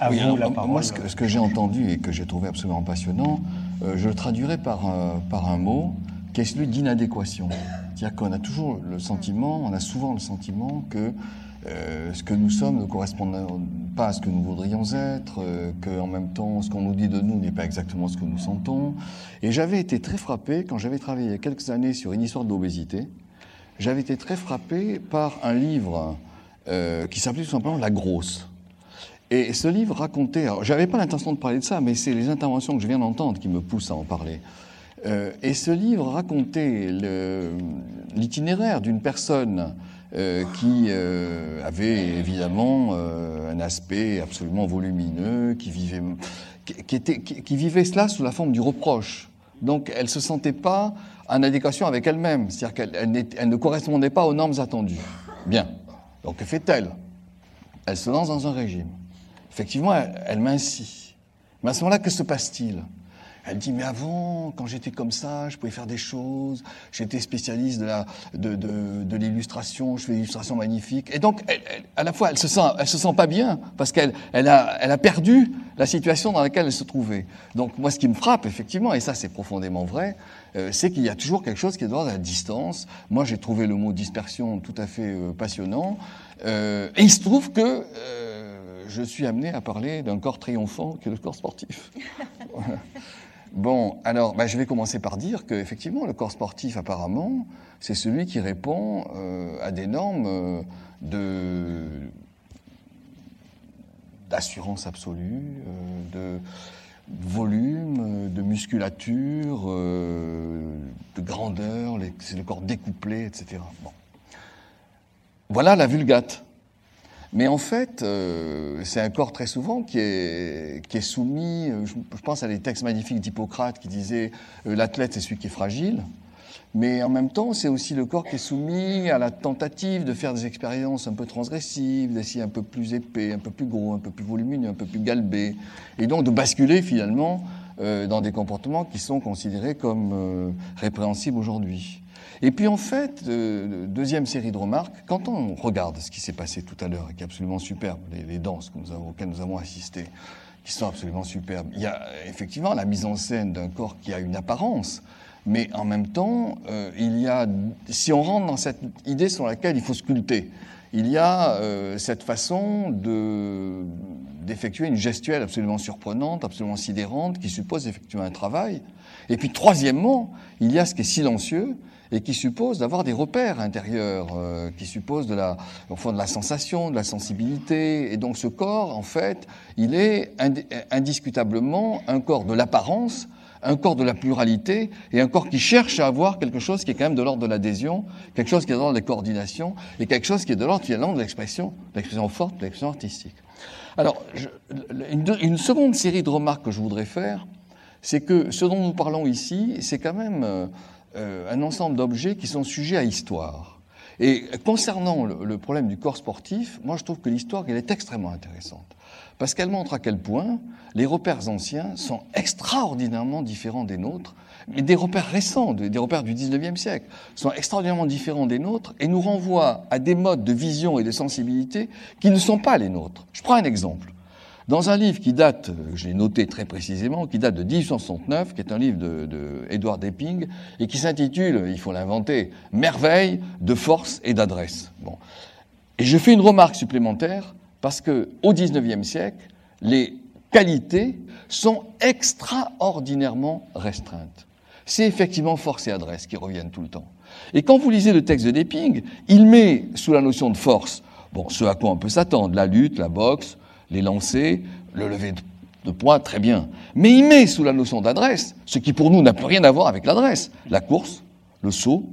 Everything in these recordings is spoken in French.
À Oui, vous alors, la moi, ce que, ce que j'ai entendu et que j'ai trouvé absolument passionnant, euh, je le traduirais par, un- par un mot qui est celui d'inadéquation. C'est-à-dire qu'on a toujours le sentiment, on a souvent le sentiment que euh, ce que nous sommes ne correspond pas à ce que nous voudrions être, euh, que en même temps ce qu'on nous dit de nous n'est pas exactement ce que nous sentons. Et j'avais été très frappé quand j'avais travaillé il y a quelques années sur une histoire de l'obésité. J'avais été très frappé par un livre euh, qui s'appelait tout simplement La Grosse. Et ce livre racontait, alors j'avais pas l'intention de parler de ça, mais c'est les interventions que je viens d'entendre qui me poussent à en parler. Euh, et ce livre racontait l'itinéraire d'une personne euh, qui euh, avait évidemment un aspect absolument volumineux, qui vivait, qui, était, qui, vivait cela sous la forme du reproche. Donc elle se sentait pas en adéquation avec elle-même, c'est-à-dire qu'elle ne correspondait pas aux normes attendues. Bien. Donc que fait-elle? Elle se lance dans un régime. Effectivement, elle, elle mincit. Mais à ce moment-là, que se passe-t-il? Elle dit, mais avant, quand j'étais comme ça, je pouvais faire des choses, j'étais spécialiste de l'illustration, je fais des illustrations magnifiques. Et donc, à la fois, elle se sent, elle se sent pas bien, parce qu'elle elle a, perdu la situation dans laquelle elle se trouvait. Donc, moi, ce qui me frappe, effectivement, et ça, c'est profondément vrai, euh, c'est qu'il y a toujours quelque chose qui est de la distance. Moi, j'ai trouvé le mot dispersion tout à fait euh, passionnant. Euh, et il se trouve que je suis amené à parler d'un corps triomphant qui est le corps sportif. Bon, alors, bah, je vais commencer par dire qu'effectivement, le corps sportif, apparemment, c'est celui qui répond euh, à des normes euh, de d'assurance absolue, euh, de volume, de musculature, de grandeur, c'est le corps découplé, etc. Voilà la vulgate. Mais en fait, euh, c'est un corps très souvent qui est, qui est soumis, euh, je, pense à des textes magnifiques d'Hippocrate qui disaient euh, l'athlète c'est celui qui est fragile, mais en même temps c'est aussi le corps qui est soumis à la tentative de faire des expériences un peu transgressives, d'essayer un peu plus épais, un peu plus gros, un peu plus volumineux, un peu plus galbé, et donc de basculer finalement euh, dans des comportements qui sont considérés comme euh, répréhensibles aujourd'hui. Et puis en fait, euh, deuxième série de remarques, quand on regarde ce qui s'est passé tout à l'heure, qui est absolument superbe, les, danses auxquelles nous avons assisté, qui sont absolument superbes, il y a effectivement la mise en scène d'un corps qui a une apparence, mais en même temps, euh, il y a, si on rentre dans cette idée sur laquelle il faut sculpter, il y a euh, cette façon de d'effectuer une gestuelle absolument surprenante, absolument sidérante, qui suppose d'effectuer un travail. Et puis troisièmement, il y a ce qui est silencieux et qui suppose d'avoir des repères intérieurs, euh, qui suppose de la, au fond, de la sensation, de la sensibilité. Et donc ce corps, en fait, il est indi- indiscutablement un corps de l'apparence, un corps de la pluralité et un corps qui cherche à avoir quelque chose qui est quand même de l'ordre de l'adhésion, quelque chose qui est de l'ordre de la coordination et quelque chose qui est de l'ordre finalement de l'expression, l'expression forte, de l'expression artistique. Alors, une, seconde série de remarques que je voudrais faire, c'est que ce dont nous parlons ici, c'est quand même euh, un ensemble d'objets qui sont sujets à histoire. Et concernant le, problème du corps sportif, moi je trouve que l'histoire elle est extrêmement intéressante. Parce qu'elle montre à quel point les repères anciens sont extraordinairement différents des nôtres, mais des repères récents, des des repères du 19e siècle, sont extraordinairement différents des nôtres et nous renvoient à des modes de vision et de sensibilité qui ne sont pas les nôtres. Je prends un exemple. Dans un livre qui date, je l'ai noté très précisément, qui date de 1869, qui est un livre de, de et qui s'intitule, il faut l'inventer, Merveille de force et d'adresse. Bon. Et je fais une remarque supplémentaire, parce que au XIXe siècle, les qualités sont extraordinairement restreintes. C'est effectivement force et adresse qui reviennent tout le temps. Et quand vous lisez le texte de Deping, il met sous la notion de force, bon, ce à quoi on peut s'attendre, la lutte, la boxe, les lancers, le lever de, poids, très bien. Mais il met sous la notion d'adresse, ce qui pour nous n'a plus rien à voir avec l'adresse, la course, le saut,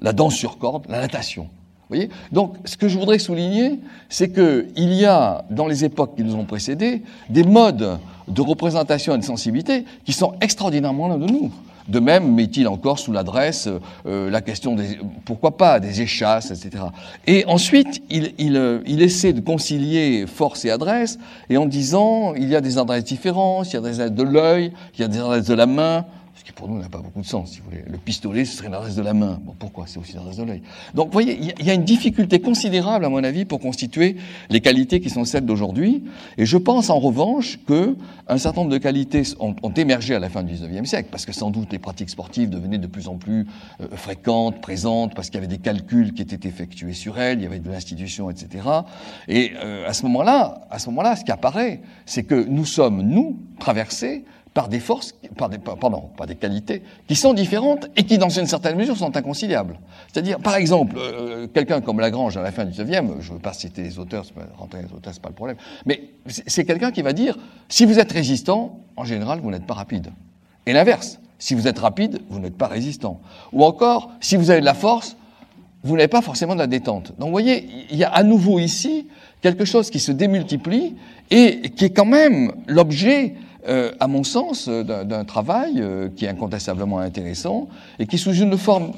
la danse sur corde, la natation. Vous voyez? Donc, ce que je voudrais souligner, c'est qu'il y a, dans les époques qui nous ont précédés, des modes de représentation et de sensibilité qui sont extraordinairement loin de nous. De même, met-il encore sous l'adresse euh, la question des, pourquoi pas, des échasses, etc. Et ensuite, il, euh, il essaie de concilier force et adresse, et en disant, il y a des adresses différentes, il y a des adresses de l'œil, il y a des adresses de la main, qui pour nous n'a pas beaucoup de sens, si vous voulez. Le pistolet, ce serait l'adresse de la main. Bon, pourquoi? C'est aussi l'adresse de l'œil. Donc, vous voyez, il y a une difficulté considérable, à mon avis, pour constituer les qualités qui sont celles d'aujourd'hui. Et je pense, en revanche, que un certain nombre de qualités ont, émergé à la fin du XIXe siècle, parce que sans doute les pratiques sportives devenaient de plus en plus euh, fréquentes, présentes, parce qu'il y avait des calculs qui étaient effectués sur elles, il y avait de l'institution, etc. Et euh, à ce moment-là, à ce moment-là, ce qui apparaît, c'est que nous sommes, nous, traversés par des forces, par pardon, par des qualités qui sont différentes et qui, dans une certaine mesure, sont inconciliables. C'est-à-dire, par exemple, euh, quelqu'un comme Lagrange à la fin du 19e, je ne veux pas citer les auteurs, rentrer les auteurs, c'est pas le problème, mais c'est quelqu'un qui va dire, si vous êtes résistant, en général, vous n'êtes pas rapide. Et l'inverse, si vous êtes rapide, vous n'êtes pas résistant. Ou encore, si vous avez de la force, vous n'avez pas forcément de la détente. Donc, vous voyez, il y a à nouveau ici quelque chose qui se démultiplie et qui est quand même l'objet euh, à mon sens, euh, d'un travail euh, qui est incontestablement intéressant et qui, sous une forme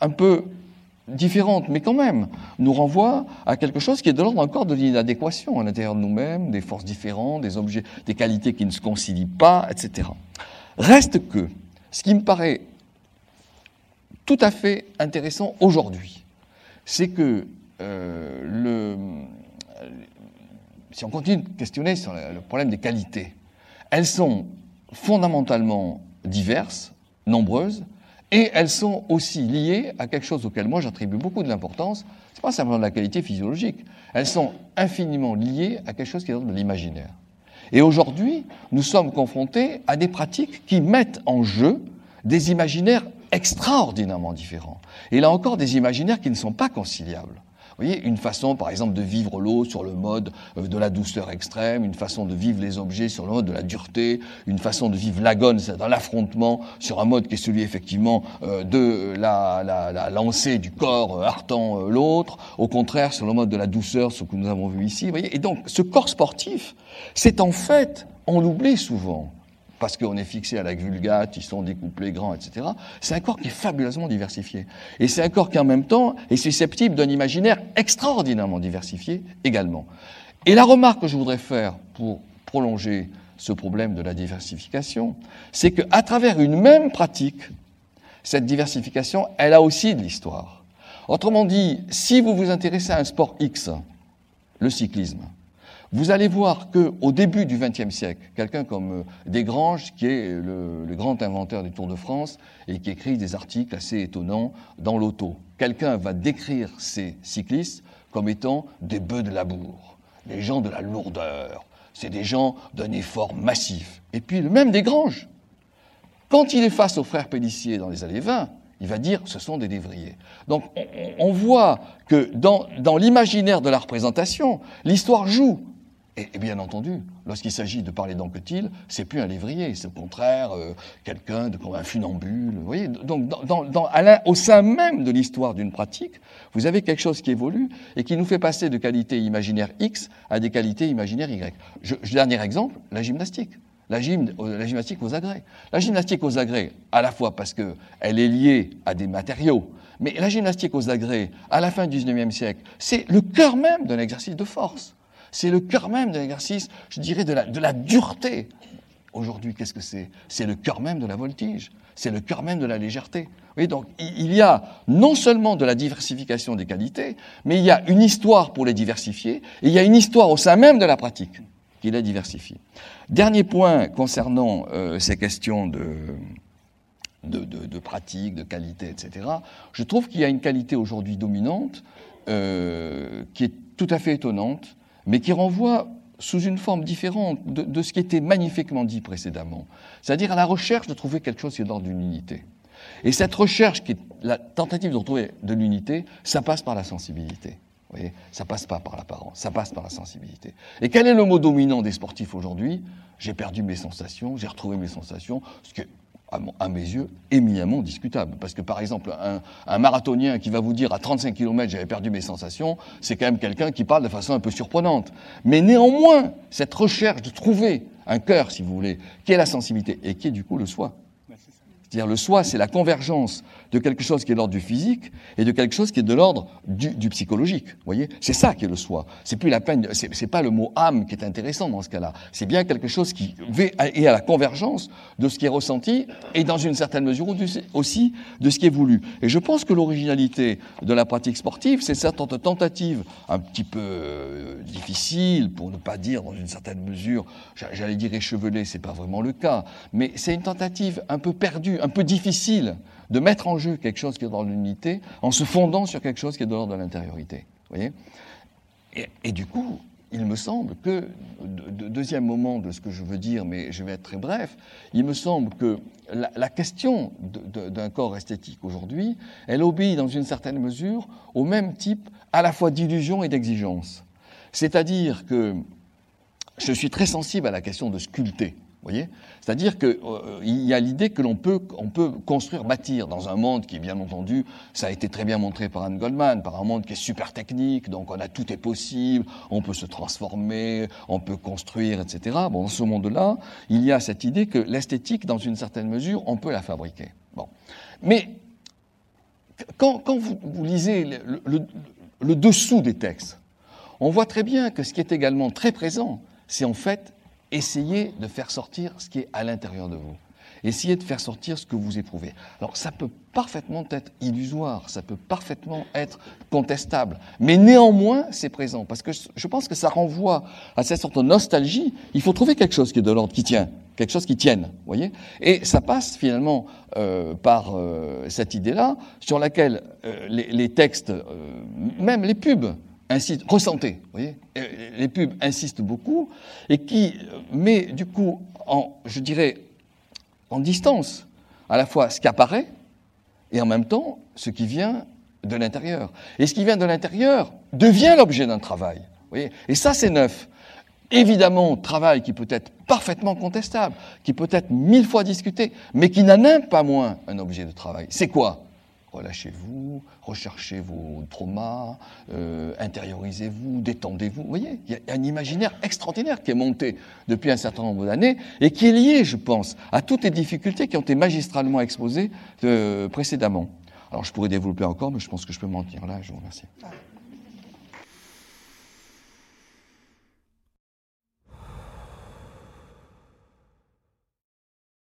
un peu différente, mais quand même, nous renvoie à quelque chose qui est de l'ordre encore de l'inadéquation à l'intérieur de nous-mêmes, des forces différentes, des objets, des qualités qui ne se concilient pas, etc. Reste que, ce qui me paraît tout à fait intéressant aujourd'hui, c'est que si on continue de questionner sur le problème des qualités, elles sont fondamentalement diverses, nombreuses, et elles sont aussi liées à quelque chose auquel moi j'attribue beaucoup de l'importance. C'est pas simplement de la qualité physiologique. Elles sont infiniment liées à quelque chose qui est de l'imaginaire. Et aujourd'hui, nous sommes confrontés à des pratiques qui mettent en jeu des imaginaires extraordinairement différents. Et là encore, des imaginaires qui ne sont pas conciliables. Vous voyez, une façon, par exemple, de vivre l'eau sur le mode euh, de la douceur extrême, une façon de vivre les objets sur le mode de la dureté, une façon de vivre l'agone, c'est dans l'affrontement, sur un mode qui est celui, effectivement, euh, de la, la, la lancée du corps euh, heurtant l'autre, au contraire, sur le mode de la douceur, ce que nous avons vu ici. Voyez, et donc, ce corps sportif, c'est en fait, on l'oublie souvent, parce qu'on est fixé à la vulgate, ils sont découplés, grands, etc. C'est un corps qui est fabuleusement diversifié. Et c'est un corps qui, en même temps, est susceptible d'un imaginaire extraordinairement diversifié également. Et la remarque que je voudrais faire pour prolonger ce problème de la diversification, c'est qu'à travers une même pratique, cette diversification, elle a aussi de l'histoire. Autrement dit, si vous vous intéressez à un sport X, le cyclisme, vous allez voir qu'au début du XXe siècle, quelqu'un comme euh, Desgranges, qui est le, grand inventeur du Tour de France et qui écrit des articles assez étonnants dans l'auto, quelqu'un va décrire ces cyclistes comme étant des bœufs de labour, des gens de la lourdeur, c'est des gens d'un effort massif. Et puis le même Desgranges, quand il est face aux frères Pellissier dans les années 20, il va dire ce sont des dévriers. Donc on, voit que dans, dans l'imaginaire de la représentation, l'histoire joue. Et, bien entendu, lorsqu'il s'agit de parler d'Anquetil, c'est plus un lévrier, c'est au contraire euh, quelqu'un de comme un funambule. Vous voyez, donc dans, dans, au sein même de l'histoire d'une pratique, vous avez quelque chose qui évolue et qui nous fait passer de qualités imaginaires X à des qualités imaginaires Y. Je, dernier exemple, la gymnastique. La, gym, euh, la, gymnastique aux agrès. La gymnastique aux agrès, à la fois parce qu'elle est liée à des matériaux, mais la gymnastique aux agrès, à la fin du XIXe siècle, c'est le cœur même d'un exercice de force. C'est le cœur même de l'exercice, je dirais, de la, dureté. Aujourd'hui, qu'est-ce que c'est? C'est le cœur même de la voltige, c'est le cœur même de la légèreté. Donc il y a non seulement de la diversification des qualités, mais il y a une histoire pour les diversifier, et il y a une histoire au sein même de la pratique qui la diversifie. Dernier point concernant euh, ces questions de, pratique, de qualité, etc. Je trouve qu'il y a une qualité aujourd'hui dominante euh, qui est tout à fait étonnante, mais qui renvoie sous une forme différente de, ce qui était magnifiquement dit précédemment, c'est-à-dire à la recherche de trouver quelque chose qui est d'ordre d'une unité. Et cette recherche, qui est la tentative de retrouver de l'unité, ça passe par la sensibilité. Vous voyez, ça passe pas par l'apparence, ça passe par la sensibilité. Et quel est le mot dominant des sportifs aujourd'hui? J'ai perdu mes sensations, j'ai retrouvé mes sensations, à, mes yeux, éminemment discutable. Parce que, par exemple, un, marathonien qui va vous dire à 35 km j'avais perdu mes sensations, c'est quand même quelqu'un qui parle de façon un peu surprenante. Mais néanmoins, cette recherche de trouver un cœur, si vous voulez, qui est la sensibilité et qui est du coup le soi. C'est-à-dire le soi, c'est la convergence de quelque chose qui est de l'ordre du physique et de quelque chose qui est de l'ordre du, psychologique. Vous voyez? C'est ça qui est le soi. C'est plus la peine, c'est pas le mot âme qui est intéressant dans ce cas-là. C'est bien quelque chose qui est à la convergence de ce qui est ressenti et dans une certaine mesure aussi de ce qui est voulu. Et je pense que l'originalité de la pratique sportive, c'est cette tentative un petit peu euh, difficile, pour ne pas dire dans une certaine mesure, j'allais dire échevelée, c'est pas vraiment le cas, mais c'est une tentative un peu perdue, un peu difficile de mettre en jeu quelque chose qui est dans l'unité en se fondant sur quelque chose qui est de l'ordre de l'intériorité. Voyez? Et, du coup, il me semble que, deuxième moment de ce que je veux dire, mais je vais être très bref, il me semble que la question d'un corps esthétique aujourd'hui, elle obéit dans une certaine mesure au même type à la fois d'illusion et d'exigence. C'est-à-dire que je suis très sensible à la question de sculpter C'est-à-dire qu'il euh, y a l'idée que l'on peut, on peut construire, bâtir dans un monde qui, bien entendu, ça a été très bien montré par Anne Goldman, par un monde qui est super technique, donc on a tout est possible, on peut se transformer, on peut construire, etc. Bon, dans ce monde-là, il y a cette idée que l'esthétique, dans une certaine mesure, on peut la fabriquer. Mais quand, vous, lisez le dessous des textes, on voit très bien que ce qui est également très présent, c'est en fait essayez de faire sortir ce qui est à l'intérieur de vous. Essayez de faire sortir ce que vous éprouvez. Alors ça peut parfaitement être illusoire, ça peut parfaitement être contestable, mais néanmoins c'est présent, parce que je pense que ça renvoie à cette sorte de nostalgie. Il faut trouver quelque chose qui est de l'ordre, qui tient, quelque chose qui tienne, voyez Et ça passe finalement euh, par euh, cette idée-là, sur laquelle euh, les, textes, même les pubs, insiste, ressentez, vous voyez, les pubs insistent beaucoup, et qui met du coup en, je dirais, en distance à la fois ce qui apparaît et en même temps ce qui vient de l'intérieur. Et ce qui vient de l'intérieur devient l'objet d'un travail. Vous voyez et ça, c'est neuf. Évidemment, travail qui peut être parfaitement contestable, qui peut être mille fois discuté, mais qui n'en a pas moins un objet de travail. C'est quoi? Relâchez-vous, recherchez vos traumas, euh, intériorisez-vous, détendez-vous. Vous voyez, il y a un imaginaire extraordinaire qui est monté depuis un certain nombre d'années et qui est lié, je pense, à toutes les difficultés qui ont été magistralement exposées euh, précédemment. Alors je pourrais développer encore, mais je pense que je peux m'en tenir là. Je vous remercie.